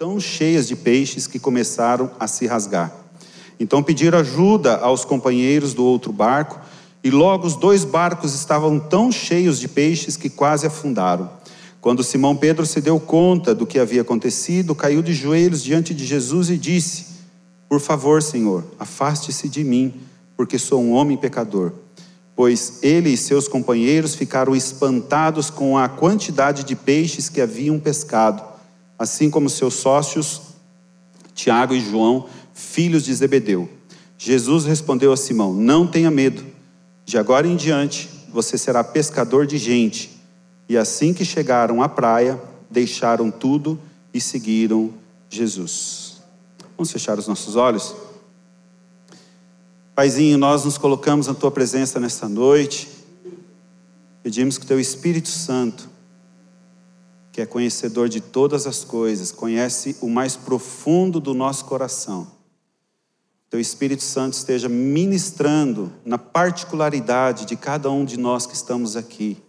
tão cheias de peixes que começaram a se rasgar. Então pediram ajuda aos companheiros do outro barco, e logo os dois barcos estavam tão cheios de peixes que quase afundaram. Quando Simão Pedro se deu conta do que havia acontecido, caiu de joelhos diante de Jesus e disse: Por favor, Senhor, afaste-se de mim, porque sou um homem pecador. Pois ele e seus companheiros ficaram espantados com a quantidade de peixes que haviam pescado, assim como seus sócios Tiago e João, filhos de Zebedeu. Jesus respondeu a Simão: Não tenha medo, de agora em diante você será pescador de gente. E assim que chegaram à praia, deixaram tudo e seguiram Jesus. Vamos fechar os nossos olhos? Paizinho, nós nos colocamos na tua presença nesta noite. Pedimos que o teu Espírito Santo, que é conhecedor de todas as coisas, conhece o mais profundo do nosso coração. Teu Espírito Santo esteja ministrando na particularidade de cada um de nós que estamos aqui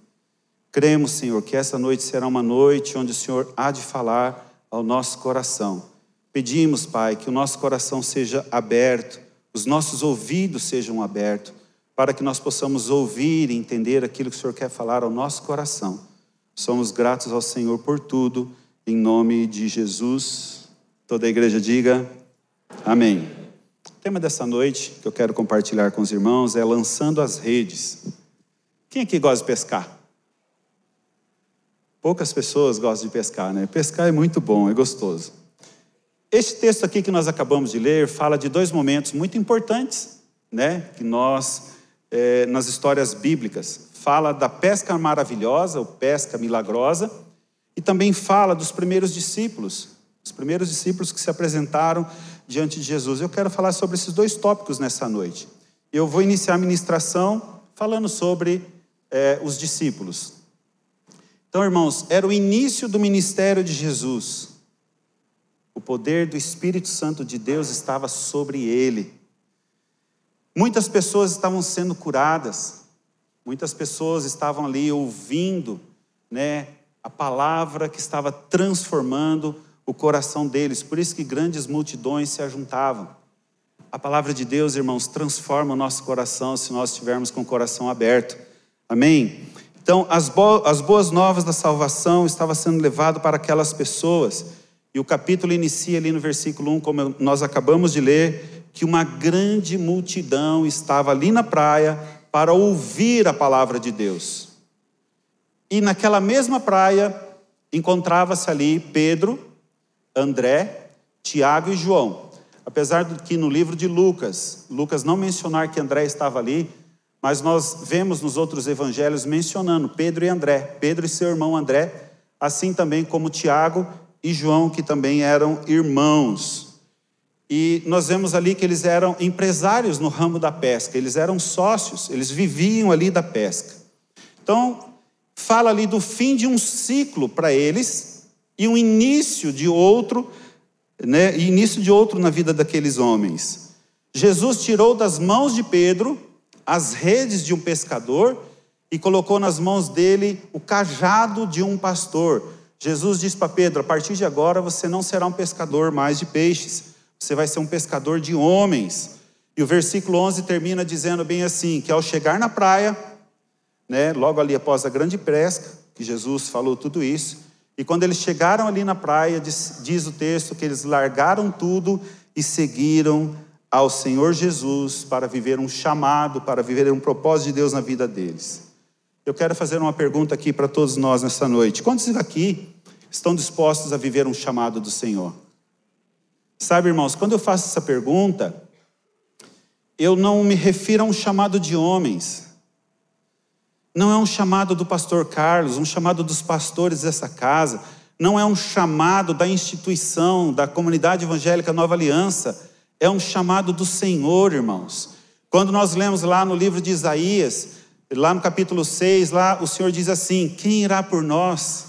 Cremos, Senhor, que essa noite será uma noite onde o Senhor há de falar ao nosso coração. Pedimos, Pai, que o nosso coração seja aberto, os nossos ouvidos sejam abertos, para que nós possamos ouvir e entender aquilo que o Senhor quer falar ao nosso coração. Somos gratos ao Senhor por tudo, em nome de Jesus. Toda a igreja diga amém. O tema dessa noite que eu quero compartilhar com os irmãos é lançando as redes. Quem aqui gosta de pescar? Poucas pessoas gostam de pescar, né? Pescar é muito bom, é gostoso. Este texto aqui que nós acabamos de ler fala de dois momentos muito importantes, né? Que nós, é, nas histórias bíblicas, fala da pesca maravilhosa, ou pesca milagrosa, e também fala dos primeiros discípulos, os primeiros discípulos que se apresentaram diante de Jesus. Eu quero falar sobre esses dois tópicos nessa noite. Eu vou iniciar a ministração falando sobre é, os discípulos, então, irmãos, era o início do ministério de Jesus. O poder do Espírito Santo de Deus estava sobre ele. Muitas pessoas estavam sendo curadas, muitas pessoas estavam ali ouvindo, né, a palavra que estava transformando o coração deles. Por isso que grandes multidões se ajuntavam. A palavra de Deus, irmãos, transforma o nosso coração se nós estivermos com o coração aberto. Amém? Então, as, bo as boas novas da salvação estavam sendo levado para aquelas pessoas. E o capítulo inicia ali no versículo 1, como nós acabamos de ler, que uma grande multidão estava ali na praia para ouvir a palavra de Deus. E naquela mesma praia encontrava-se ali Pedro, André, Tiago e João. Apesar de que no livro de Lucas, Lucas não mencionar que André estava ali, mas nós vemos nos outros evangelhos mencionando Pedro e André, Pedro e seu irmão André, assim também como Tiago e João, que também eram irmãos. E nós vemos ali que eles eram empresários no ramo da pesca, eles eram sócios, eles viviam ali da pesca. Então, fala ali do fim de um ciclo para eles e um início de outro, né, início de outro na vida daqueles homens. Jesus tirou das mãos de Pedro as redes de um pescador e colocou nas mãos dele o cajado de um pastor. Jesus disse para Pedro: a partir de agora você não será um pescador mais de peixes, você vai ser um pescador de homens. E o versículo 11 termina dizendo bem assim: que ao chegar na praia, né, logo ali após a grande pesca, que Jesus falou tudo isso, e quando eles chegaram ali na praia, diz, diz o texto que eles largaram tudo e seguiram ao Senhor Jesus para viver um chamado, para viver um propósito de Deus na vida deles. Eu quero fazer uma pergunta aqui para todos nós nessa noite. Quantos aqui estão dispostos a viver um chamado do Senhor? Sabe, irmãos, quando eu faço essa pergunta, eu não me refiro a um chamado de homens. Não é um chamado do pastor Carlos, um chamado dos pastores dessa casa, não é um chamado da instituição, da comunidade evangélica Nova Aliança é um chamado do Senhor, irmãos. Quando nós lemos lá no livro de Isaías, lá no capítulo 6, lá o Senhor diz assim: Quem irá por nós?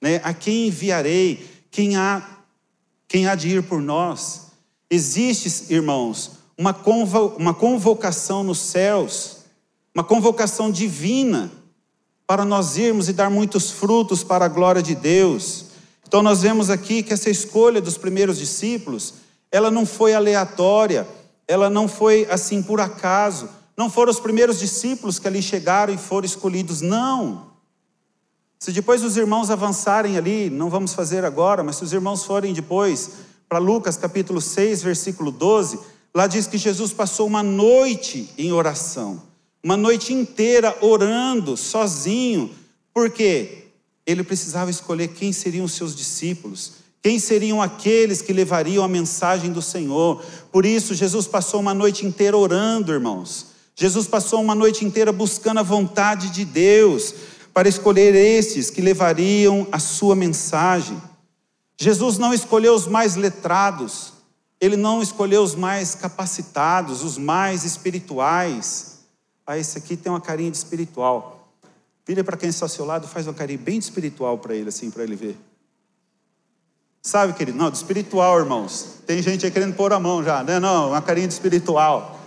Né? A quem enviarei? Quem há, quem há de ir por nós? Existe, irmãos, uma, convo, uma convocação nos céus, uma convocação divina, para nós irmos e dar muitos frutos para a glória de Deus. Então nós vemos aqui que essa escolha dos primeiros discípulos, ela não foi aleatória, ela não foi assim por acaso. Não foram os primeiros discípulos que ali chegaram e foram escolhidos, não. Se depois os irmãos avançarem ali, não vamos fazer agora, mas se os irmãos forem depois para Lucas capítulo 6, versículo 12, lá diz que Jesus passou uma noite em oração, uma noite inteira orando, sozinho, porque ele precisava escolher quem seriam os seus discípulos, quem seriam aqueles que levariam a mensagem do Senhor. Por isso, Jesus passou uma noite inteira orando, irmãos. Jesus passou uma noite inteira buscando a vontade de Deus para escolher estes que levariam a sua mensagem. Jesus não escolheu os mais letrados, ele não escolheu os mais capacitados, os mais espirituais. Ah, esse aqui tem uma carinha de espiritual. Vira para quem está ao seu lado, faz uma carinha bem de espiritual para ele, assim, para ele ver. Sabe, querido? Não, de espiritual, irmãos. Tem gente aí querendo pôr a mão já, né? Não, uma carinha de espiritual.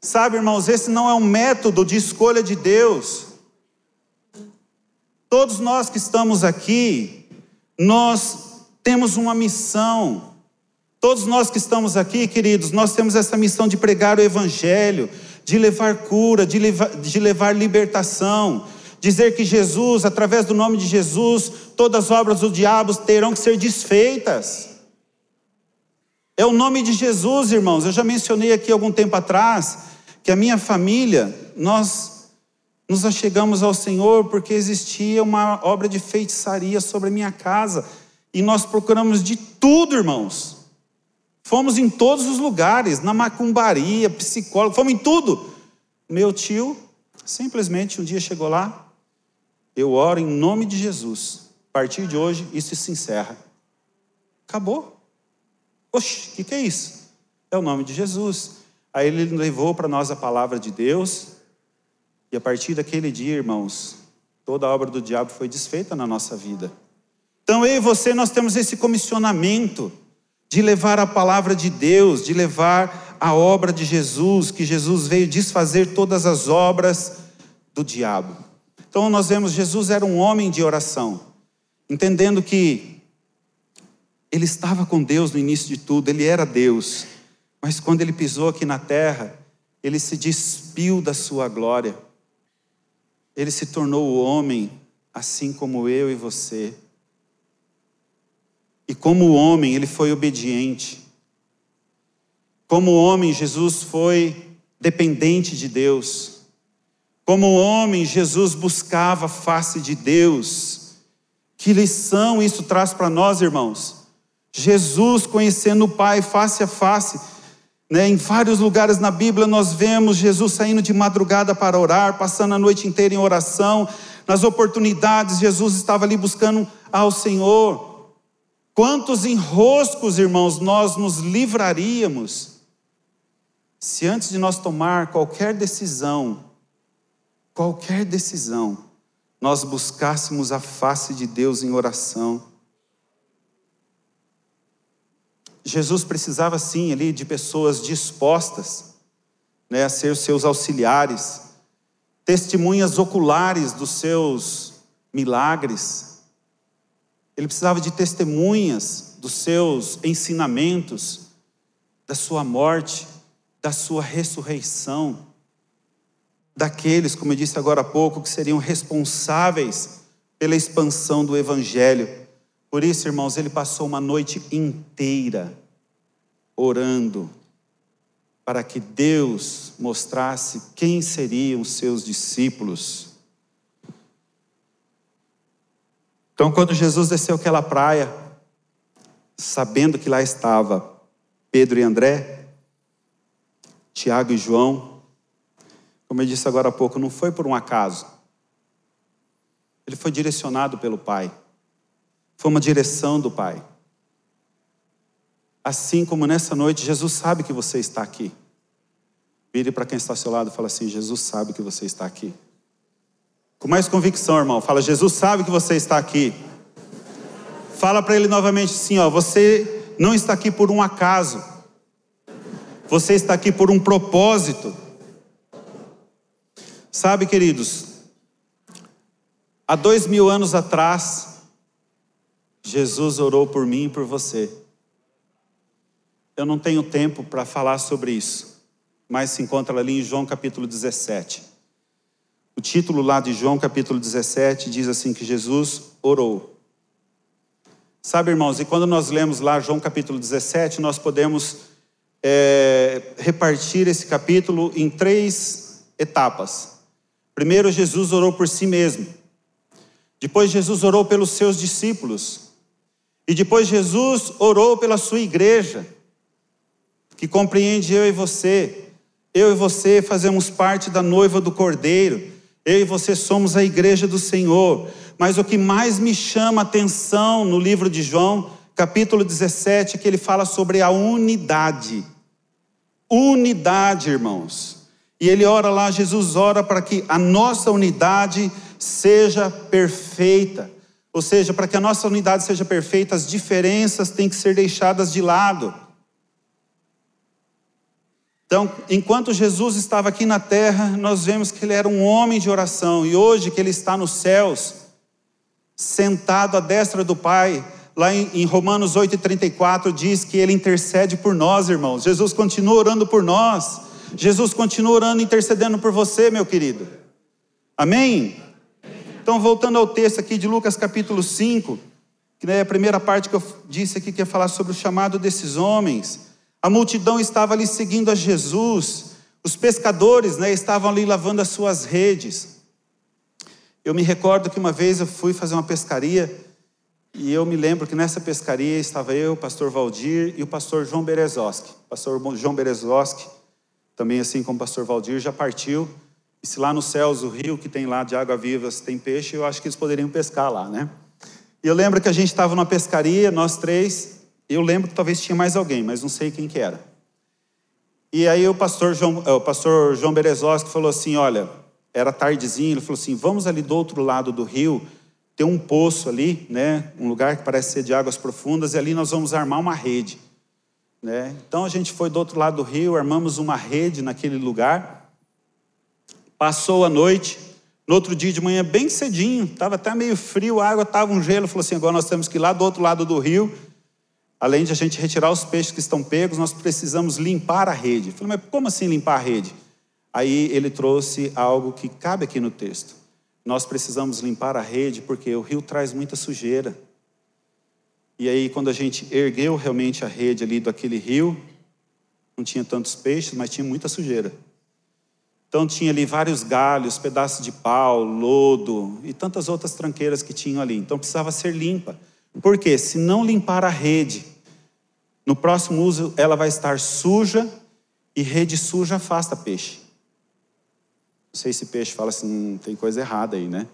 Sabe, irmãos, esse não é um método de escolha de Deus. Todos nós que estamos aqui, nós temos uma missão. Todos nós que estamos aqui, queridos, nós temos essa missão de pregar o Evangelho, de levar cura, de levar, de levar libertação, dizer que Jesus, através do nome de Jesus, todas as obras do diabo terão que ser desfeitas. É o nome de Jesus, irmãos. Eu já mencionei aqui algum tempo atrás que a minha família, nós nos achegamos ao Senhor porque existia uma obra de feitiçaria sobre a minha casa. E nós procuramos de tudo, irmãos. Fomos em todos os lugares, na macumbaria, psicólogo, fomos em tudo. Meu tio simplesmente um dia chegou lá, eu oro em nome de Jesus. A partir de hoje, isso se encerra. Acabou. Oxe, o que, que é isso? É o nome de Jesus. Aí ele levou para nós a palavra de Deus, e a partir daquele dia, irmãos, toda a obra do diabo foi desfeita na nossa vida. Então eu e você, nós temos esse comissionamento de levar a palavra de Deus, de levar a obra de Jesus, que Jesus veio desfazer todas as obras do diabo. Então nós vemos Jesus era um homem de oração, entendendo que ele estava com Deus no início de tudo, ele era Deus. Mas quando ele pisou aqui na terra, ele se despiu da sua glória. Ele se tornou o homem, assim como eu e você. E como homem, ele foi obediente. Como homem, Jesus foi dependente de Deus. Como homem, Jesus buscava a face de Deus. Que lição isso traz para nós, irmãos? Jesus conhecendo o Pai face a face né, em vários lugares na Bíblia nós vemos Jesus saindo de madrugada para orar, passando a noite inteira em oração. Nas oportunidades, Jesus estava ali buscando ao Senhor. Quantos enroscos, irmãos, nós nos livraríamos se antes de nós tomar qualquer decisão, qualquer decisão, nós buscássemos a face de Deus em oração. Jesus precisava sim ali de pessoas dispostas né, a ser seus auxiliares, testemunhas oculares dos seus milagres. Ele precisava de testemunhas dos seus ensinamentos, da sua morte, da sua ressurreição, daqueles, como eu disse agora há pouco, que seriam responsáveis pela expansão do evangelho. Por isso, irmãos, ele passou uma noite inteira orando para que Deus mostrasse quem seriam os seus discípulos. Então, quando Jesus desceu aquela praia, sabendo que lá estava Pedro e André, Tiago e João, como eu disse agora há pouco, não foi por um acaso. Ele foi direcionado pelo Pai. Foi uma direção do Pai. Assim como nessa noite, Jesus sabe que você está aqui. Vire para quem está ao seu lado e fala assim: Jesus sabe que você está aqui. Com mais convicção, irmão. Fala: Jesus sabe que você está aqui. Fala para ele novamente assim: ó, você não está aqui por um acaso. Você está aqui por um propósito. Sabe, queridos, há dois mil anos atrás, Jesus orou por mim e por você. Eu não tenho tempo para falar sobre isso, mas se encontra ali em João capítulo 17. O título lá de João capítulo 17 diz assim: que Jesus orou. Sabe, irmãos, e quando nós lemos lá João capítulo 17, nós podemos é, repartir esse capítulo em três etapas. Primeiro, Jesus orou por si mesmo. Depois, Jesus orou pelos seus discípulos. E depois, Jesus orou pela sua igreja, que compreende eu e você. Eu e você fazemos parte da noiva do Cordeiro. Eu e você somos a igreja do Senhor. Mas o que mais me chama a atenção no livro de João, capítulo 17, é que ele fala sobre a unidade. Unidade, irmãos. E ele ora lá, Jesus ora para que a nossa unidade seja perfeita. Ou seja, para que a nossa unidade seja perfeita, as diferenças têm que ser deixadas de lado. Então, enquanto Jesus estava aqui na terra, nós vemos que ele era um homem de oração, e hoje que ele está nos céus, sentado à destra do Pai, lá em, Romanos 8,34 diz que ele intercede por nós, irmãos. Jesus continua orando por nós. Jesus continua orando, intercedendo por você, meu querido. Amém? Então, voltando ao texto aqui de Lucas capítulo 5, que é a primeira parte que eu disse aqui, que é falar sobre o chamado desses homens. A multidão estava ali seguindo a Jesus. Os pescadores né, estavam ali lavando as suas redes. Eu me recordo que uma vez eu fui fazer uma pescaria e eu me lembro que nessa pescaria estava eu, o pastor Valdir e o pastor João Berezoski. O pastor João Berezoski, também assim como o pastor Valdir, já partiu. E se lá nos céus, o rio que tem lá de água vivas tem peixe, eu acho que eles poderiam pescar lá, né? E eu lembro que a gente estava numa pescaria, nós três. Eu lembro que talvez tinha mais alguém, mas não sei quem que era. E aí o pastor João, o pastor João Berezoski falou assim: olha, era tardezinho, ele falou assim: vamos ali do outro lado do rio, tem um poço ali, né? Um lugar que parece ser de águas profundas, e ali nós vamos armar uma rede. Né? Então a gente foi do outro lado do rio, armamos uma rede naquele lugar. Passou a noite, no outro dia de manhã, bem cedinho, estava até meio frio, a água estava um gelo. Falou assim: agora nós temos que ir lá do outro lado do rio. Além de a gente retirar os peixes que estão pegos, nós precisamos limpar a rede. falei, mas como assim limpar a rede? Aí ele trouxe algo que cabe aqui no texto. Nós precisamos limpar a rede porque o rio traz muita sujeira. E aí, quando a gente ergueu realmente a rede ali daquele rio, não tinha tantos peixes, mas tinha muita sujeira. Então tinha ali vários galhos, pedaços de pau, lodo e tantas outras tranqueiras que tinham ali. Então precisava ser limpa. Por quê? Se não limpar a rede, no próximo uso ela vai estar suja e rede suja afasta peixe. Não sei se peixe fala assim, hum, tem coisa errada aí, né?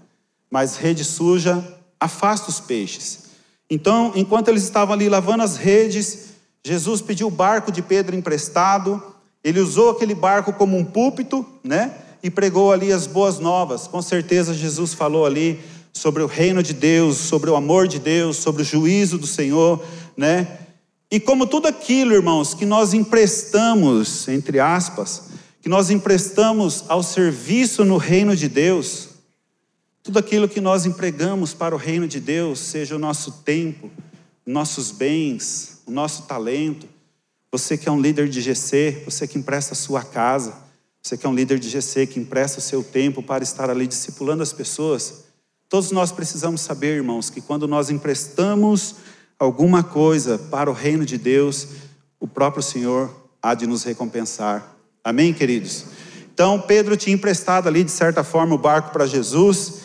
Mas rede suja afasta os peixes. Então, enquanto eles estavam ali lavando as redes, Jesus pediu o barco de Pedro emprestado. Ele usou aquele barco como um púlpito, né? E pregou ali as boas novas. Com certeza Jesus falou ali sobre o reino de Deus, sobre o amor de Deus, sobre o juízo do Senhor, né? E como tudo aquilo, irmãos, que nós emprestamos, entre aspas, que nós emprestamos ao serviço no reino de Deus, tudo aquilo que nós empregamos para o reino de Deus, seja o nosso tempo, nossos bens, o nosso talento, você que é um líder de GC, você que empresta a sua casa, você que é um líder de GC, que empresta o seu tempo para estar ali discipulando as pessoas, todos nós precisamos saber, irmãos, que quando nós emprestamos alguma coisa para o reino de Deus, o próprio Senhor há de nos recompensar Amém, queridos? Então, Pedro tinha emprestado ali, de certa forma, o barco para Jesus.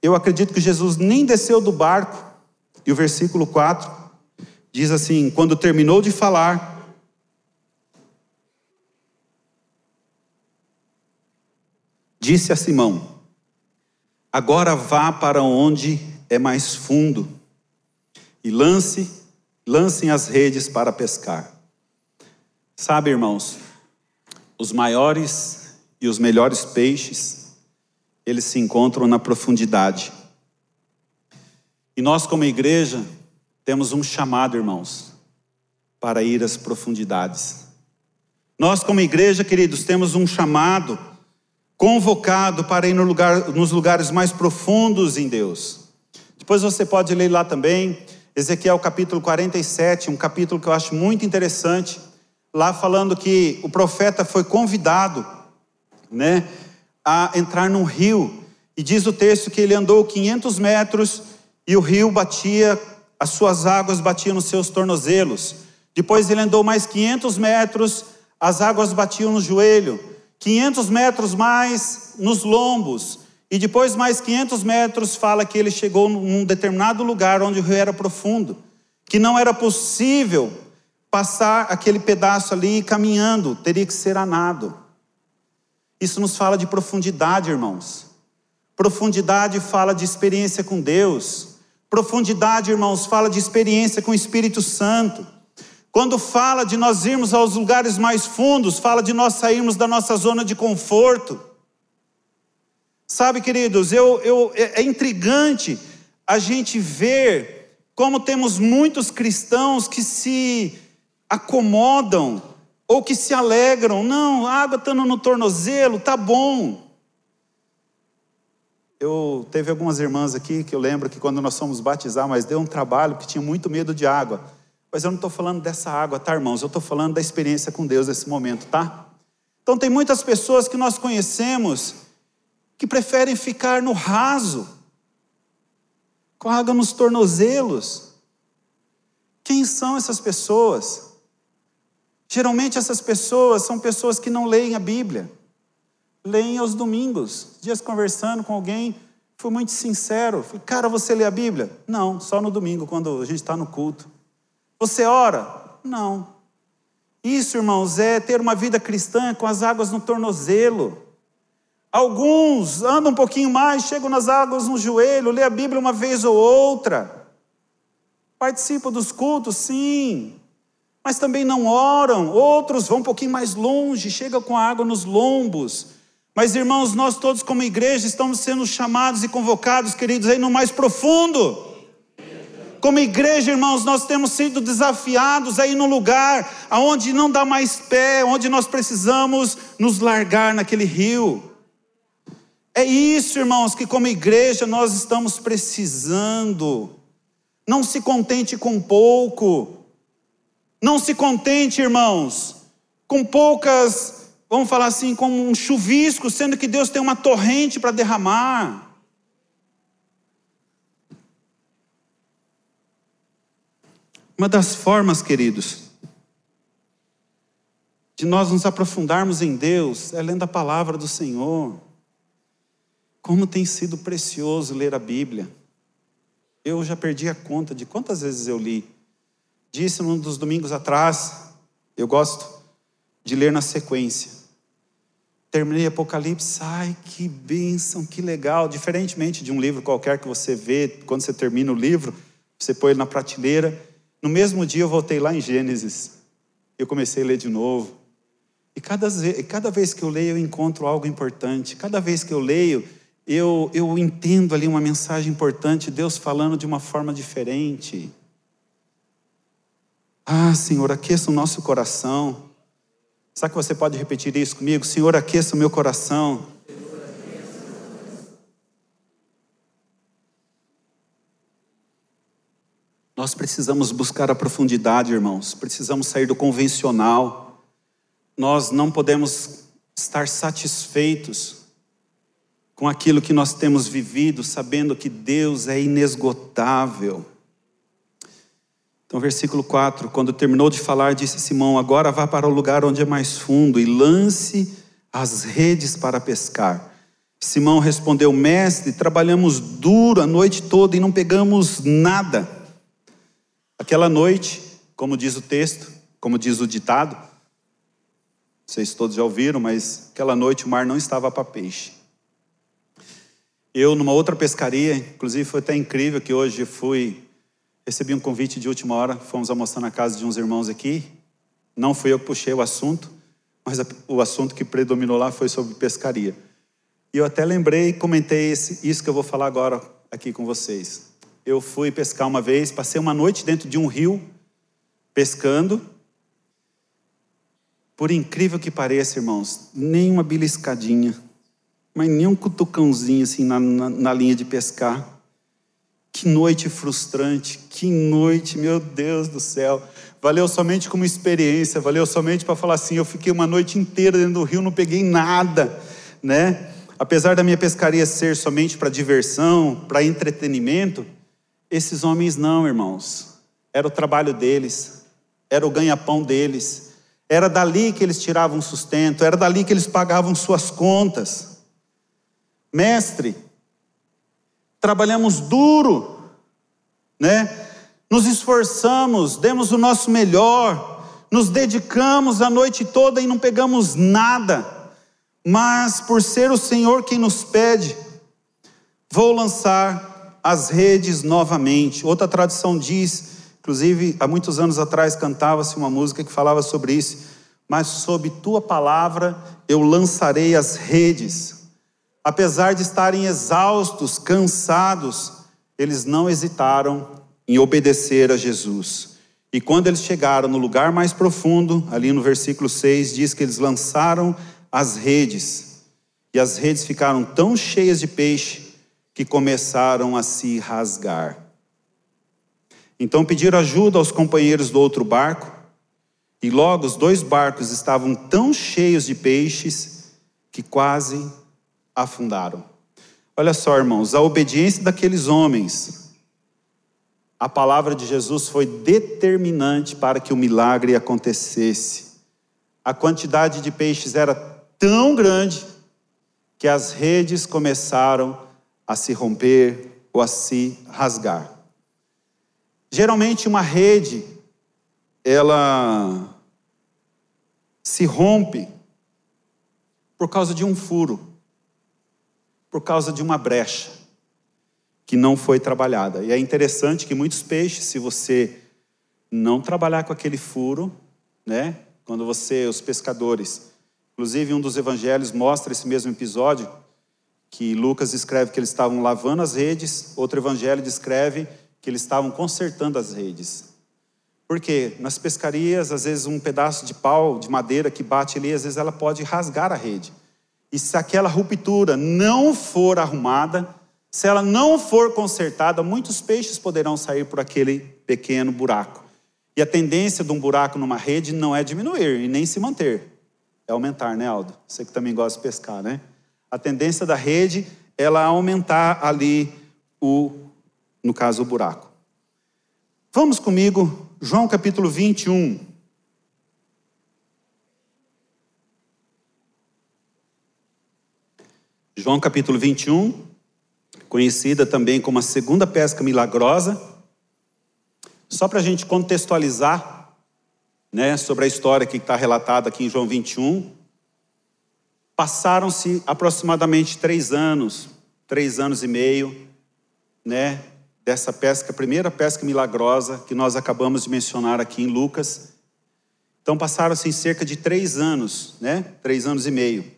Eu acredito que Jesus nem desceu do barco. E o versículo 4 diz assim: Quando terminou de falar, disse a Simão: Agora vá para onde é mais fundo e lance, lancem as redes para pescar. Sabe, irmãos, os maiores e os melhores peixes, eles se encontram na profundidade. E nós, como igreja, temos um chamado, irmãos, para ir às profundidades. Nós, como igreja, queridos, temos um chamado convocado para ir no lugar, nos lugares mais profundos em Deus. Depois você pode ler lá também, Ezequiel capítulo 47, um capítulo que eu acho muito interessante, lá falando que o profeta foi convidado, né, a entrar num rio, e diz o texto que ele andou 500 metros e o rio batia, as suas águas batiam nos seus tornozelos. Depois ele andou mais 500 metros, as águas batiam no joelho. 500 metros mais nos lombos. E depois mais 500 metros fala que ele chegou num determinado lugar onde o rio era profundo, que não era possível passar aquele pedaço ali caminhando, teria que ser a nado. Isso nos fala de profundidade, irmãos. Profundidade fala de experiência com Deus. Profundidade, irmãos, fala de experiência com o Espírito Santo. Quando fala de nós irmos aos lugares mais fundos, fala de nós sairmos da nossa zona de conforto. Sabe, queridos, eu, eu, é, é intrigante a gente ver como temos muitos cristãos que se acomodam ou que se alegram. Não, a água estando no tornozelo, tá bom. Eu teve algumas irmãs aqui que eu lembro que quando nós fomos batizar, mas deu um trabalho que tinha muito medo de água. Mas eu não estou falando dessa água, tá, irmãos? Eu estou falando da experiência com Deus nesse momento, tá? Então tem muitas pessoas que nós conhecemos que preferem ficar no raso, com água nos tornozelos. Quem são essas pessoas? Geralmente essas pessoas são pessoas que não leem a Bíblia, leem aos domingos. Dias conversando com alguém, fui muito sincero. Falei, cara, você lê a Bíblia? Não, só no domingo, quando a gente está no culto. Você ora? Não. Isso, irmãos, é ter uma vida cristã com as águas no tornozelo. Alguns andam um pouquinho mais, chegam nas águas no joelho, lê a Bíblia uma vez ou outra. Participam dos cultos, sim, mas também não oram. Outros vão um pouquinho mais longe, chegam com a água nos lombos. Mas, irmãos, nós todos, como igreja, estamos sendo chamados e convocados, queridos, aí no mais profundo. Como igreja, irmãos, nós temos sido desafiados a ir num lugar aonde não dá mais pé, onde nós precisamos nos largar naquele rio. É isso, irmãos, que como igreja nós estamos precisando. Não se contente com pouco. Não se contente, irmãos, com poucas, vamos falar assim, com um chuvisco, sendo que Deus tem uma torrente para derramar. Uma das formas, queridos, de nós nos aprofundarmos em Deus é lendo a palavra do Senhor. Como tem sido precioso ler a Bíblia. Eu já perdi a conta de quantas vezes eu li. Disse num dos domingos atrás, eu gosto de ler na sequência. Terminei Apocalipse, ai que bênção, que legal. Diferentemente de um livro qualquer que você vê, quando você termina o livro, você põe ele na prateleira no mesmo dia eu voltei lá em Gênesis. Eu comecei a ler de novo. E cada, cada vez que eu leio, eu encontro algo importante. Cada vez que eu leio, eu, eu entendo ali uma mensagem importante, Deus falando de uma forma diferente. Ah, Senhor, aqueça o nosso coração. Sabe que você pode repetir isso comigo? Senhor, aqueça o meu coração. Nós precisamos buscar a profundidade, irmãos, precisamos sair do convencional. Nós não podemos estar satisfeitos com aquilo que nós temos vivido, sabendo que Deus é inesgotável. Então, versículo 4: quando terminou de falar, disse Simão: Agora vá para o lugar onde é mais fundo e lance as redes para pescar. Simão respondeu: Mestre, trabalhamos duro a noite toda e não pegamos nada. Aquela noite, como diz o texto, como diz o ditado, vocês todos já ouviram, mas aquela noite o mar não estava para peixe. Eu, numa outra pescaria, inclusive foi até incrível que hoje fui, recebi um convite de última hora, fomos almoçar na casa de uns irmãos aqui. Não fui eu que puxei o assunto, mas o assunto que predominou lá foi sobre pescaria. E eu até lembrei e comentei esse, isso que eu vou falar agora aqui com vocês eu fui pescar uma vez, passei uma noite dentro de um rio, pescando. Por incrível que pareça, irmãos, nem uma beliscadinha, mas nem um cutucãozinho assim na, na, na linha de pescar. Que noite frustrante, que noite, meu Deus do céu. Valeu somente como experiência, valeu somente para falar assim: eu fiquei uma noite inteira dentro do rio, não peguei nada, né? Apesar da minha pescaria ser somente para diversão, para entretenimento, esses homens não, irmãos. Era o trabalho deles, era o ganha-pão deles, era dali que eles tiravam sustento, era dali que eles pagavam suas contas. Mestre, trabalhamos duro, né? Nos esforçamos, demos o nosso melhor, nos dedicamos a noite toda e não pegamos nada. Mas por ser o Senhor quem nos pede, vou lançar as redes novamente. Outra tradição diz, inclusive há muitos anos atrás cantava-se uma música que falava sobre isso. Mas sob tua palavra eu lançarei as redes. Apesar de estarem exaustos, cansados, eles não hesitaram em obedecer a Jesus. E quando eles chegaram no lugar mais profundo, ali no versículo 6, diz que eles lançaram as redes. E as redes ficaram tão cheias de peixe que começaram a se rasgar. Então pediram ajuda aos companheiros do outro barco, e logo os dois barcos estavam tão cheios de peixes que quase afundaram. Olha só, irmãos, a obediência daqueles homens, a palavra de Jesus foi determinante para que o milagre acontecesse. A quantidade de peixes era tão grande que as redes começaram a se romper ou a se rasgar. Geralmente uma rede ela se rompe por causa de um furo por causa de uma brecha que não foi trabalhada. E é interessante que muitos peixes, se você não trabalhar com aquele furo, né? Quando você, os pescadores, inclusive um dos evangelhos mostra esse mesmo episódio, que Lucas escreve que eles estavam lavando as redes, outro evangelho descreve que eles estavam consertando as redes. Porque nas pescarias, às vezes um pedaço de pau, de madeira que bate ali, às vezes ela pode rasgar a rede. E se aquela ruptura não for arrumada, se ela não for consertada, muitos peixes poderão sair por aquele pequeno buraco. E a tendência de um buraco numa rede não é diminuir e nem se manter, é aumentar, né, Aldo? Você que também gosta de pescar, né? A tendência da rede ela aumentar ali o, no caso, o buraco. Vamos comigo, João capítulo 21. João capítulo 21, conhecida também como a segunda pesca milagrosa. Só para a gente contextualizar né, sobre a história que está relatada aqui em João 21, passaram-se aproximadamente três anos, três anos e meio, né, dessa pesca, primeira pesca milagrosa que nós acabamos de mencionar aqui em Lucas. Então passaram-se cerca de três anos, né, três anos e meio.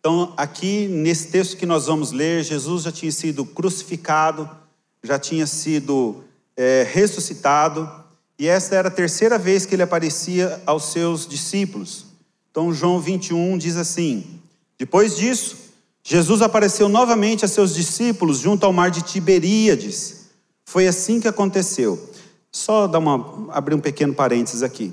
Então, aqui nesse texto que nós vamos ler, Jesus já tinha sido crucificado, já tinha sido é, ressuscitado, e essa era a terceira vez que ele aparecia aos seus discípulos. Então, João 21 diz assim: Depois disso, Jesus apareceu novamente a seus discípulos junto ao mar de Tiberíades. Foi assim que aconteceu. Só dar uma, abrir um pequeno parênteses aqui.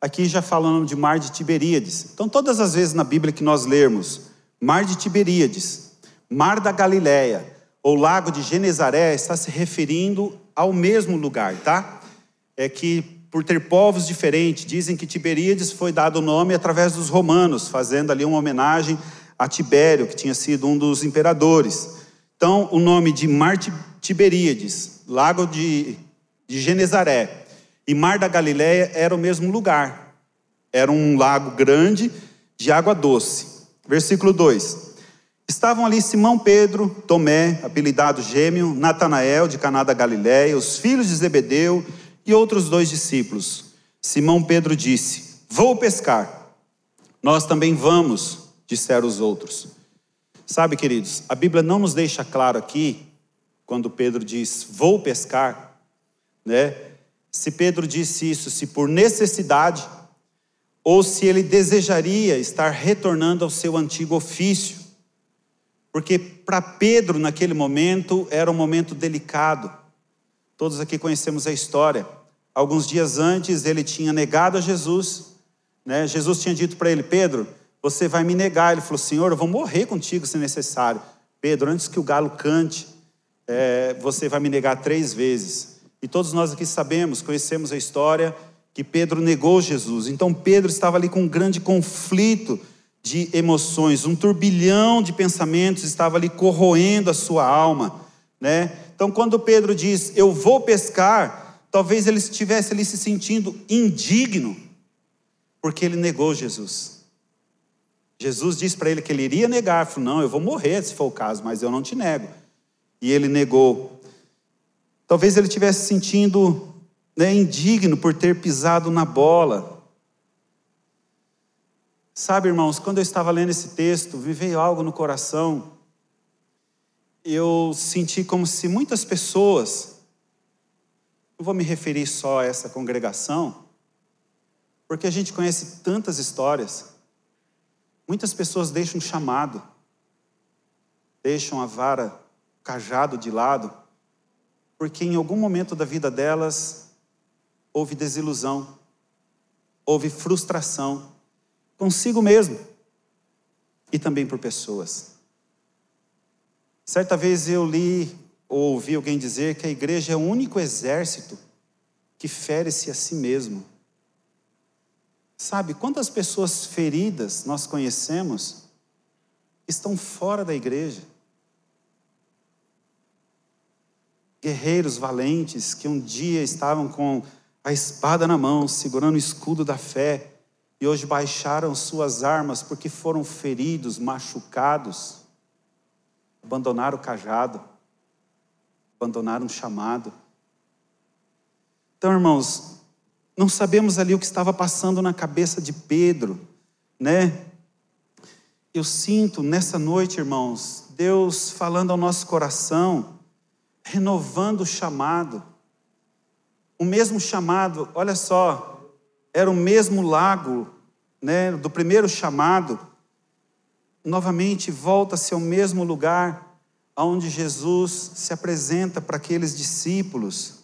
Aqui já falando de mar de Tiberíades. Então, todas as vezes na Bíblia que nós lermos Mar de Tiberíades, Mar da Galileia ou Lago de Genezaré está se referindo ao mesmo lugar, tá? É que por ter povos diferentes, dizem que Tiberíades foi dado o nome através dos romanos, fazendo ali uma homenagem a Tibério, que tinha sido um dos imperadores. Então, o nome de Mar Tiberíades, Lago de, de Genezaré e Mar da Galileia era o mesmo lugar. Era um lago grande de água doce. Versículo 2. Estavam ali Simão Pedro, Tomé, apelidado Gêmeo, Natanael de Caná da Galiléia, os filhos de Zebedeu e outros dois discípulos. Simão Pedro disse: Vou pescar. Nós também vamos, disseram os outros. Sabe, queridos, a Bíblia não nos deixa claro aqui, quando Pedro diz: Vou pescar, né? Se Pedro disse isso, se por necessidade ou se ele desejaria estar retornando ao seu antigo ofício. Porque para Pedro, naquele momento, era um momento delicado. Todos aqui conhecemos a história. Alguns dias antes, ele tinha negado a Jesus. Né? Jesus tinha dito para ele: Pedro, você vai me negar. Ele falou: Senhor, eu vou morrer contigo se necessário. Pedro, antes que o galo cante, é, você vai me negar três vezes. E todos nós aqui sabemos, conhecemos a história, que Pedro negou Jesus. Então Pedro estava ali com um grande conflito de emoções, um turbilhão de pensamentos estava ali corroendo a sua alma, né? Então quando Pedro diz: "Eu vou pescar", talvez ele estivesse ali se sentindo indigno, porque ele negou Jesus. Jesus disse para ele que ele iria negar, falou: "Não, eu vou morrer se for o caso, mas eu não te nego". E ele negou. Talvez ele estivesse sentindo né, indigno por ter pisado na bola, Sabe, irmãos, quando eu estava lendo esse texto, me veio algo no coração. Eu senti como se muitas pessoas, não vou me referir só a essa congregação, porque a gente conhece tantas histórias. Muitas pessoas deixam o chamado, deixam a vara, o cajado de lado, porque em algum momento da vida delas houve desilusão, houve frustração consigo mesmo e também por pessoas. Certa vez eu li ou ouvi alguém dizer que a igreja é o único exército que fere-se a si mesmo. Sabe, quantas pessoas feridas nós conhecemos estão fora da igreja? Guerreiros valentes que um dia estavam com a espada na mão, segurando o escudo da fé, e hoje baixaram suas armas porque foram feridos, machucados, abandonaram o cajado, abandonaram o chamado. Então, irmãos, não sabemos ali o que estava passando na cabeça de Pedro, né? Eu sinto nessa noite, irmãos, Deus falando ao nosso coração, renovando o chamado. O mesmo chamado, olha só, era o mesmo lago né, do primeiro chamado, novamente volta-se ao mesmo lugar onde Jesus se apresenta para aqueles discípulos.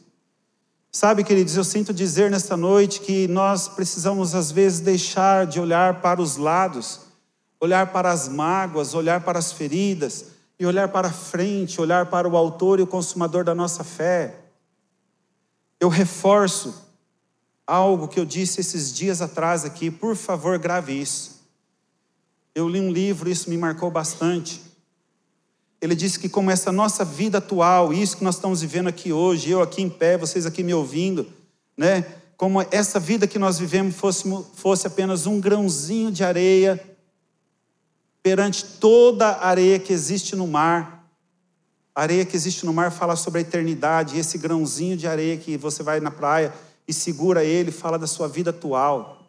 Sabe, queridos, eu sinto dizer nesta noite que nós precisamos às vezes deixar de olhar para os lados, olhar para as mágoas, olhar para as feridas e olhar para frente, olhar para o autor e o consumador da nossa fé. Eu reforço algo que eu disse esses dias atrás aqui, por favor, grave isso. Eu li um livro, isso me marcou bastante. Ele disse que, como essa nossa vida atual, isso que nós estamos vivendo aqui hoje, eu aqui em pé, vocês aqui me ouvindo, né? Como essa vida que nós vivemos fosse, fosse apenas um grãozinho de areia perante toda a areia que existe no mar. A areia que existe no mar fala sobre a eternidade, e esse grãozinho de areia que você vai na praia e segura ele, fala da sua vida atual,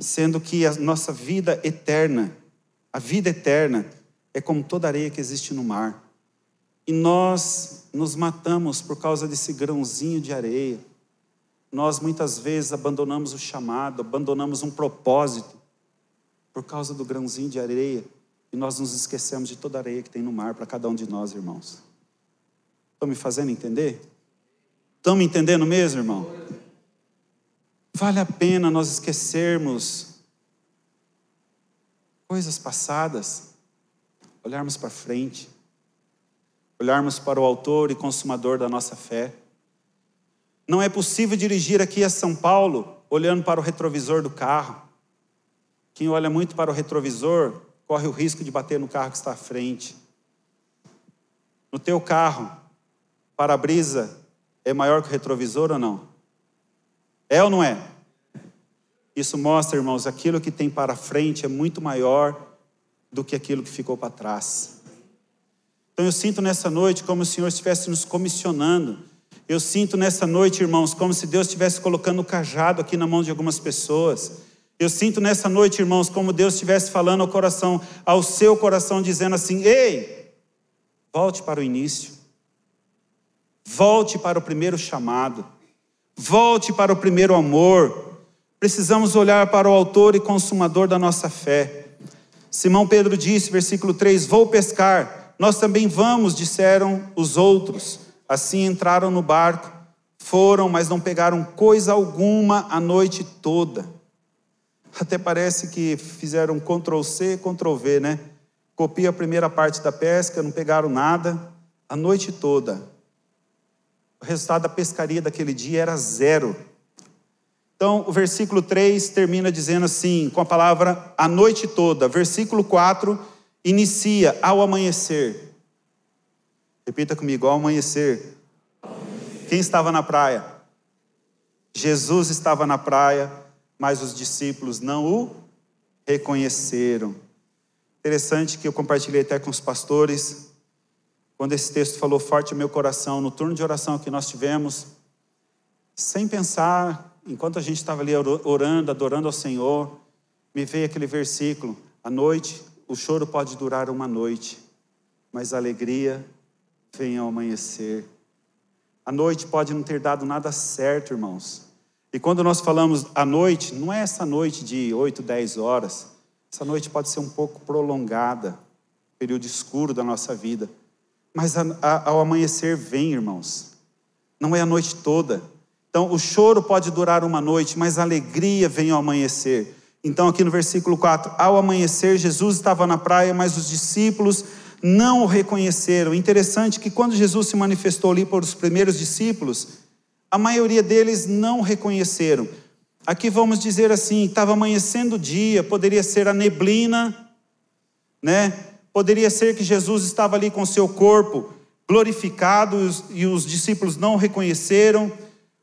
sendo que a nossa vida eterna, a vida eterna, é como toda areia que existe no mar. E nós nos matamos por causa desse grãozinho de areia. Nós muitas vezes abandonamos o chamado, abandonamos um propósito por causa do grãozinho de areia e nós nos esquecemos de toda a areia que tem no mar para cada um de nós, irmãos. Estão me fazendo entender? Estão me entendendo mesmo, irmão? Vale a pena nós esquecermos coisas passadas, olharmos para frente, olharmos para o Autor e Consumador da nossa fé. Não é possível dirigir aqui a São Paulo olhando para o retrovisor do carro. Quem olha muito para o retrovisor corre o risco de bater no carro que está à frente. No teu carro, para-brisa é maior que o retrovisor ou não? É ou não é? Isso mostra, irmãos, aquilo que tem para frente é muito maior do que aquilo que ficou para trás. Então eu sinto nessa noite como o Senhor estivesse nos comissionando. Eu sinto nessa noite, irmãos, como se Deus estivesse colocando o cajado aqui na mão de algumas pessoas. Eu sinto nessa noite, irmãos, como Deus estivesse falando ao coração, ao seu coração, dizendo assim: Ei, volte para o início, volte para o primeiro chamado. Volte para o primeiro amor. Precisamos olhar para o autor e consumador da nossa fé. Simão Pedro disse, versículo 3: Vou pescar. Nós também vamos, disseram os outros. Assim entraram no barco, foram, mas não pegaram coisa alguma a noite toda. Até parece que fizeram Ctrl C, Ctrl V, né? Copia a primeira parte da pesca, não pegaram nada a noite toda. O resultado da pescaria daquele dia era zero. Então, o versículo 3 termina dizendo assim, com a palavra a noite toda. Versículo 4 inicia ao amanhecer. Repita comigo, ao amanhecer. Quem estava na praia? Jesus estava na praia, mas os discípulos não o reconheceram. Interessante que eu compartilhei até com os pastores, quando esse texto falou forte ao meu coração, no turno de oração que nós tivemos, sem pensar enquanto a gente estava ali orando, adorando ao Senhor, me veio aquele versículo: a noite, o choro pode durar uma noite, mas a alegria vem ao amanhecer. A noite pode não ter dado nada certo, irmãos. E quando nós falamos a noite, não é essa noite de 8, 10 horas. Essa noite pode ser um pouco prolongada, período escuro da nossa vida. Mas a, a, ao amanhecer vem, irmãos. Não é a noite toda. Então, o choro pode durar uma noite, mas a alegria vem ao amanhecer. Então, aqui no versículo 4, ao amanhecer, Jesus estava na praia, mas os discípulos não o reconheceram. Interessante que quando Jesus se manifestou ali por os primeiros discípulos, a maioria deles não reconheceram. Aqui vamos dizer assim: estava amanhecendo o dia, poderia ser a neblina, né? Poderia ser que Jesus estava ali com seu corpo glorificado e os discípulos não o reconheceram.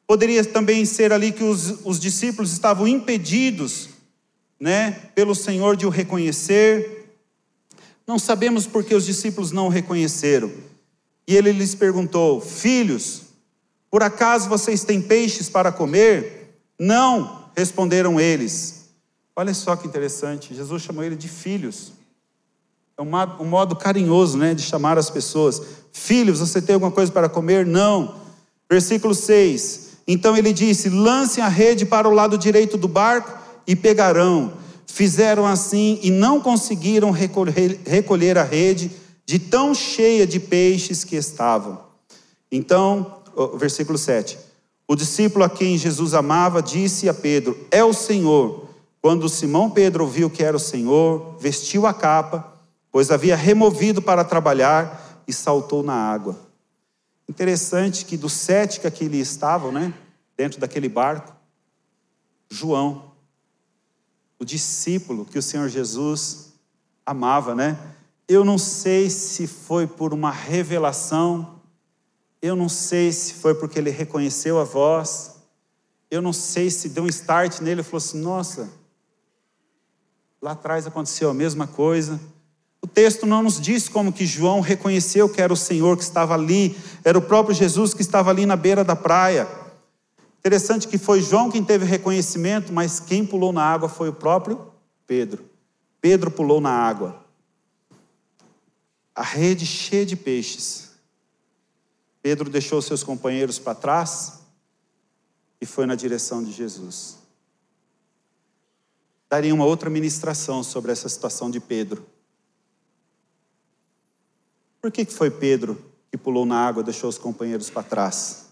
Poderia também ser ali que os, os discípulos estavam impedidos, né, pelo Senhor de o reconhecer. Não sabemos por que os discípulos não o reconheceram. E ele lhes perguntou: Filhos, por acaso vocês têm peixes para comer? Não, responderam eles. Olha só que interessante, Jesus chamou ele de filhos. É um modo, carinhoso né, de chamar as pessoas. Filhos, você tem alguma coisa para comer? Não. Versículo 6: então ele disse: lancem a rede para o lado direito do barco e pegarão. Fizeram assim e não conseguiram recolher, recolher a rede de tão cheia de peixes que estavam. Então, versículo 7. O discípulo a quem Jesus amava disse a Pedro: É o Senhor. Quando Simão Pedro ouviu que era o Senhor, vestiu a capa, pois havia removido para trabalhar, e saltou na água. Interessante que dos sete que aqui estavam, né, dentro daquele barco, João, o discípulo que o Senhor Jesus amava, né? Eu não sei se foi por uma revelação, eu não sei se foi porque ele reconheceu a voz, eu não sei se deu um start nele e falou assim: nossa, lá atrás aconteceu a mesma coisa. Texto não nos diz como que João reconheceu que era o Senhor que estava ali, era o próprio Jesus que estava ali na beira da praia. Interessante que foi João quem teve reconhecimento, mas quem pulou na água foi o próprio Pedro. Pedro pulou na água. A rede cheia de peixes. Pedro deixou seus companheiros para trás e foi na direção de Jesus. Daria uma outra ministração sobre essa situação de Pedro. Por que foi Pedro que pulou na água e deixou os companheiros para trás?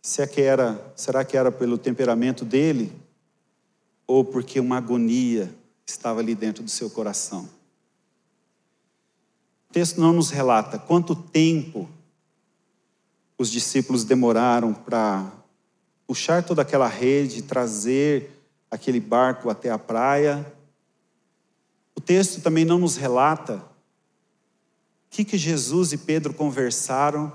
Se é que era, será que era pelo temperamento dele? Ou porque uma agonia estava ali dentro do seu coração? O texto não nos relata quanto tempo os discípulos demoraram para puxar toda aquela rede, trazer aquele barco até a praia. O texto também não nos relata o que, que Jesus e Pedro conversaram?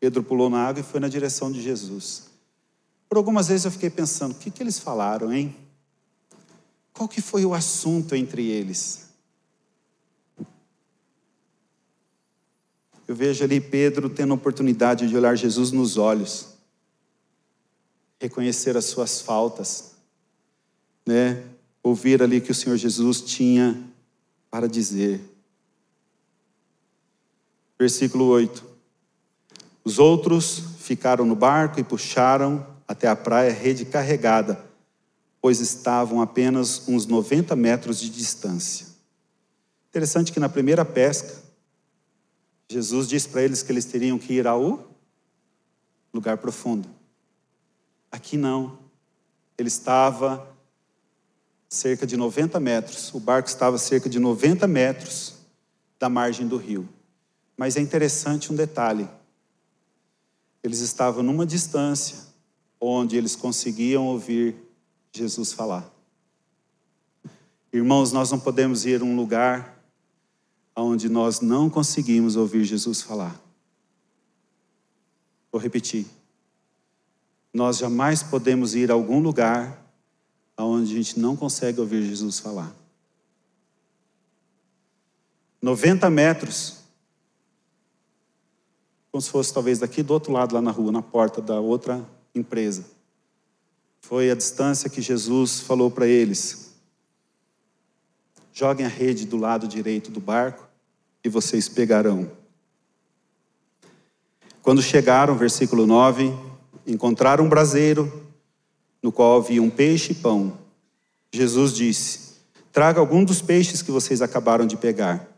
Pedro pulou na água e foi na direção de Jesus. Por algumas vezes eu fiquei pensando, o que, que eles falaram, hein? Qual que foi o assunto entre eles? Eu vejo ali Pedro tendo a oportunidade de olhar Jesus nos olhos, reconhecer as suas faltas, né? Ouvir ali que o Senhor Jesus tinha para dizer. Versículo 8. Os outros ficaram no barco e puxaram até a praia rede carregada, pois estavam apenas uns 90 metros de distância. Interessante que na primeira pesca, Jesus disse para eles que eles teriam que ir ao lugar profundo. Aqui não. Ele estava cerca de 90 metros, o barco estava cerca de 90 metros da margem do rio. Mas é interessante um detalhe: eles estavam numa distância onde eles conseguiam ouvir Jesus falar. Irmãos, nós não podemos ir a um lugar onde nós não conseguimos ouvir Jesus falar. Vou repetir. Nós jamais podemos ir a algum lugar onde a gente não consegue ouvir Jesus falar. 90 metros, como se fosse talvez daqui do outro lado, lá na rua, na porta da outra empresa. Foi a distância que Jesus falou para eles: joguem a rede do lado direito do barco e vocês pegarão. Quando chegaram, versículo 9, encontraram um braseiro no qual havia um peixe e pão. Jesus disse: Traga algum dos peixes que vocês acabaram de pegar.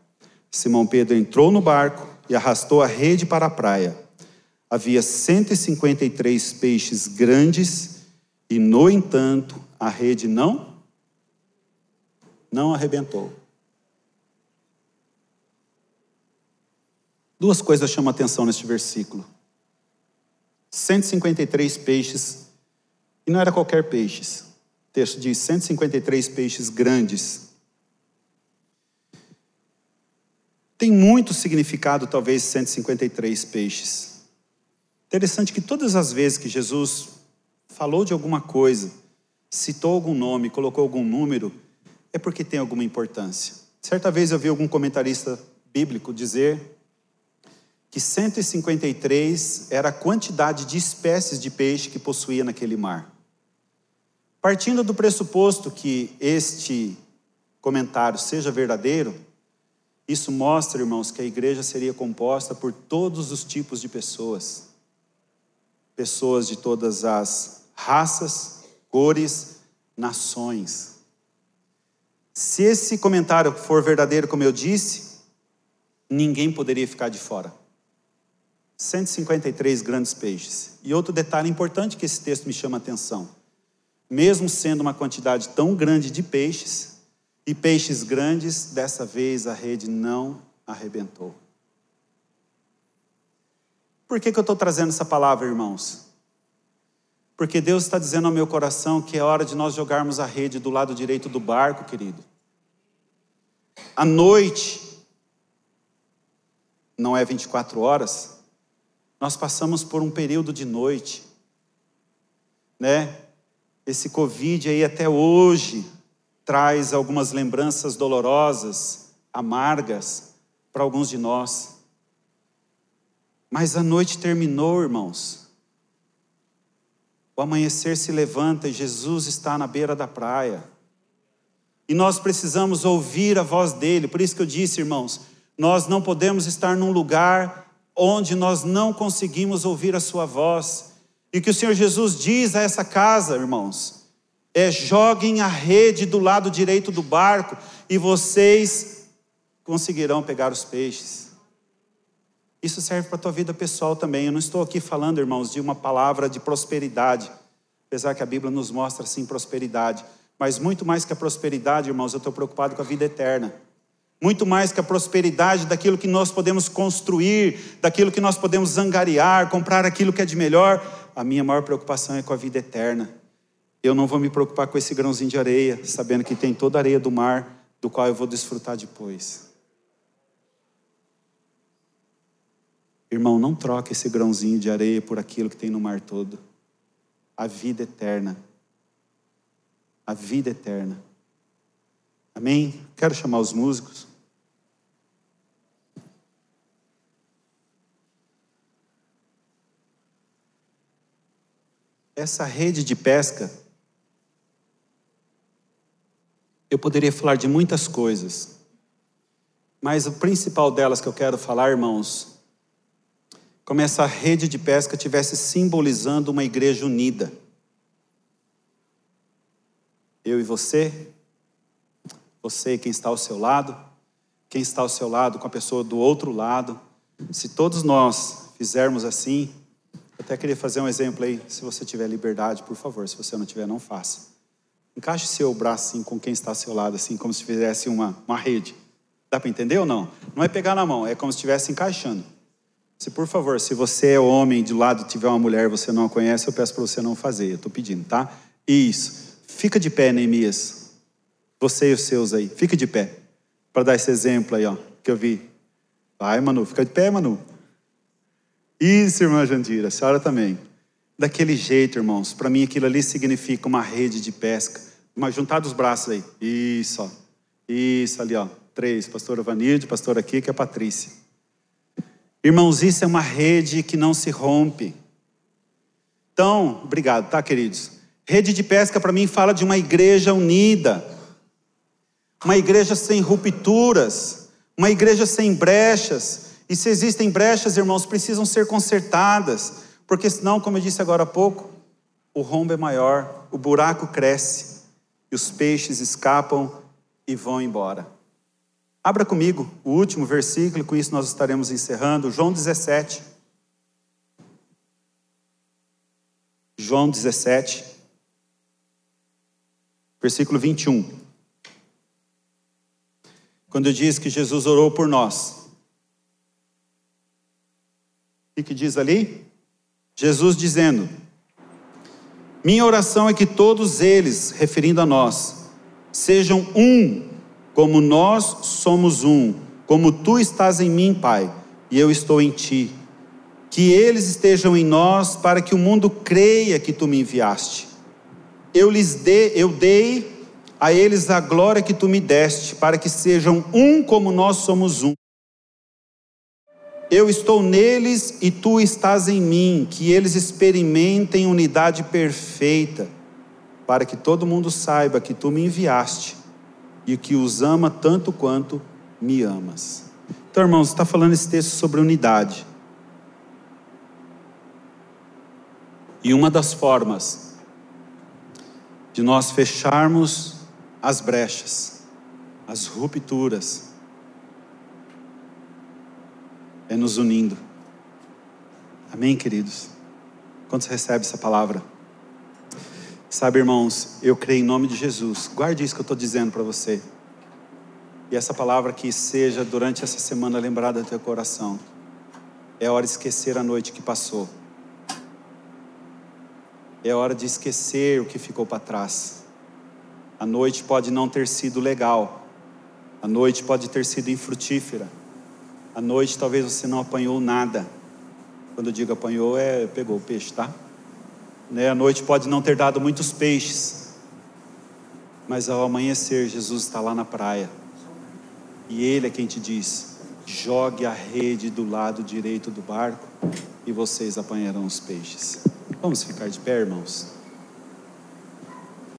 Simão Pedro entrou no barco e arrastou a rede para a praia. Havia 153 peixes grandes e, no entanto, a rede não não arrebentou. Duas coisas chamam atenção neste versículo. 153 peixes, e não era qualquer peixes. O texto diz 153 peixes grandes. Tem muito significado, talvez, 153 peixes. Interessante que todas as vezes que Jesus falou de alguma coisa, citou algum nome, colocou algum número, é porque tem alguma importância. Certa vez eu vi algum comentarista bíblico dizer que 153 era a quantidade de espécies de peixe que possuía naquele mar. Partindo do pressuposto que este comentário seja verdadeiro, isso mostra, irmãos, que a igreja seria composta por todos os tipos de pessoas. Pessoas de todas as raças, cores, nações. Se esse comentário for verdadeiro, como eu disse, ninguém poderia ficar de fora. 153 grandes peixes. E outro detalhe importante que esse texto me chama a atenção: mesmo sendo uma quantidade tão grande de peixes, e peixes grandes, dessa vez a rede não arrebentou. Por que, que eu estou trazendo essa palavra, irmãos? Porque Deus está dizendo ao meu coração que é hora de nós jogarmos a rede do lado direito do barco, querido. A noite não é 24 horas, nós passamos por um período de noite, né? Esse Covid aí até hoje traz algumas lembranças dolorosas, amargas para alguns de nós. Mas a noite terminou, irmãos. O amanhecer se levanta e Jesus está na beira da praia. E nós precisamos ouvir a voz dele. Por isso que eu disse, irmãos, nós não podemos estar num lugar onde nós não conseguimos ouvir a Sua voz. E que o Senhor Jesus diz a essa casa, irmãos, é: joguem a rede do lado direito do barco e vocês conseguirão pegar os peixes. Isso serve para a tua vida pessoal também. Eu não estou aqui falando, irmãos, de uma palavra de prosperidade, apesar que a Bíblia nos mostra sim prosperidade. Mas muito mais que a prosperidade, irmãos, eu estou preocupado com a vida eterna muito mais que a prosperidade daquilo que nós podemos construir, daquilo que nós podemos zangariar, comprar aquilo que é de melhor. A minha maior preocupação é com a vida eterna. Eu não vou me preocupar com esse grãozinho de areia, sabendo que tem toda a areia do mar, do qual eu vou desfrutar depois. Irmão, não troque esse grãozinho de areia por aquilo que tem no mar todo. A vida eterna. A vida eterna. Amém? Quero chamar os músicos. Essa rede de pesca, eu poderia falar de muitas coisas, mas o principal delas que eu quero falar, irmãos, como essa rede de pesca tivesse simbolizando uma igreja unida. Eu e você, você e quem está ao seu lado, quem está ao seu lado com a pessoa do outro lado. Se todos nós fizermos assim, até queria fazer um exemplo aí, se você tiver liberdade, por favor, se você não tiver, não faça. Encaixe seu braço assim com quem está ao seu lado, assim, como se fizesse uma, uma rede. Dá para entender ou não? Não é pegar na mão, é como se estivesse encaixando. Se por favor, se você é homem de lado tiver uma mulher você não a conhece, eu peço para você não fazer. Eu estou pedindo, tá? Isso. Fica de pé, Neemias. Você e os seus aí. Fica de pé. Para dar esse exemplo aí, ó, que eu vi. Vai, Manu. Fica de pé, Manu. Isso, irmã Jandira. A senhora também. Daquele jeito, irmãos. Para mim, aquilo ali significa uma rede de pesca. Mas juntar dos braços aí. Isso, ó. Isso ali, ó. Três. Pastora Vanilde, pastora aqui, que é a Patrícia. Irmãos, isso é uma rede que não se rompe. Então, obrigado, tá, queridos? Rede de pesca para mim fala de uma igreja unida, uma igreja sem rupturas, uma igreja sem brechas. E se existem brechas, irmãos, precisam ser consertadas, porque senão, como eu disse agora há pouco, o rombo é maior, o buraco cresce e os peixes escapam e vão embora. Abra comigo o último versículo, com isso nós estaremos encerrando, João 17. João 17, versículo 21. Quando diz que Jesus orou por nós. O que diz ali? Jesus dizendo: Minha oração é que todos eles, referindo a nós, sejam um como nós somos um, como tu estás em mim, Pai, e eu estou em ti. Que eles estejam em nós, para que o mundo creia que tu me enviaste. Eu lhes dei, eu dei a eles a glória que tu me deste, para que sejam um como nós somos um. Eu estou neles e tu estás em mim, que eles experimentem unidade perfeita, para que todo mundo saiba que tu me enviaste e que os ama tanto quanto me amas. Então, irmãos, está falando esse texto sobre unidade. E uma das formas de nós fecharmos as brechas, as rupturas, é nos unindo. Amém, queridos? Quantos recebem essa palavra? Sabe, irmãos, eu creio em nome de Jesus. Guarde isso que eu estou dizendo para você. E essa palavra que seja durante essa semana lembrada do teu coração. É hora de esquecer a noite que passou. É hora de esquecer o que ficou para trás. A noite pode não ter sido legal. A noite pode ter sido infrutífera. A noite talvez você não apanhou nada. Quando eu digo apanhou, é pegou o peixe, tá? Né? A noite pode não ter dado muitos peixes, mas ao amanhecer, Jesus está lá na praia. E Ele é quem te diz: jogue a rede do lado direito do barco e vocês apanharão os peixes. Vamos ficar de pé, irmãos?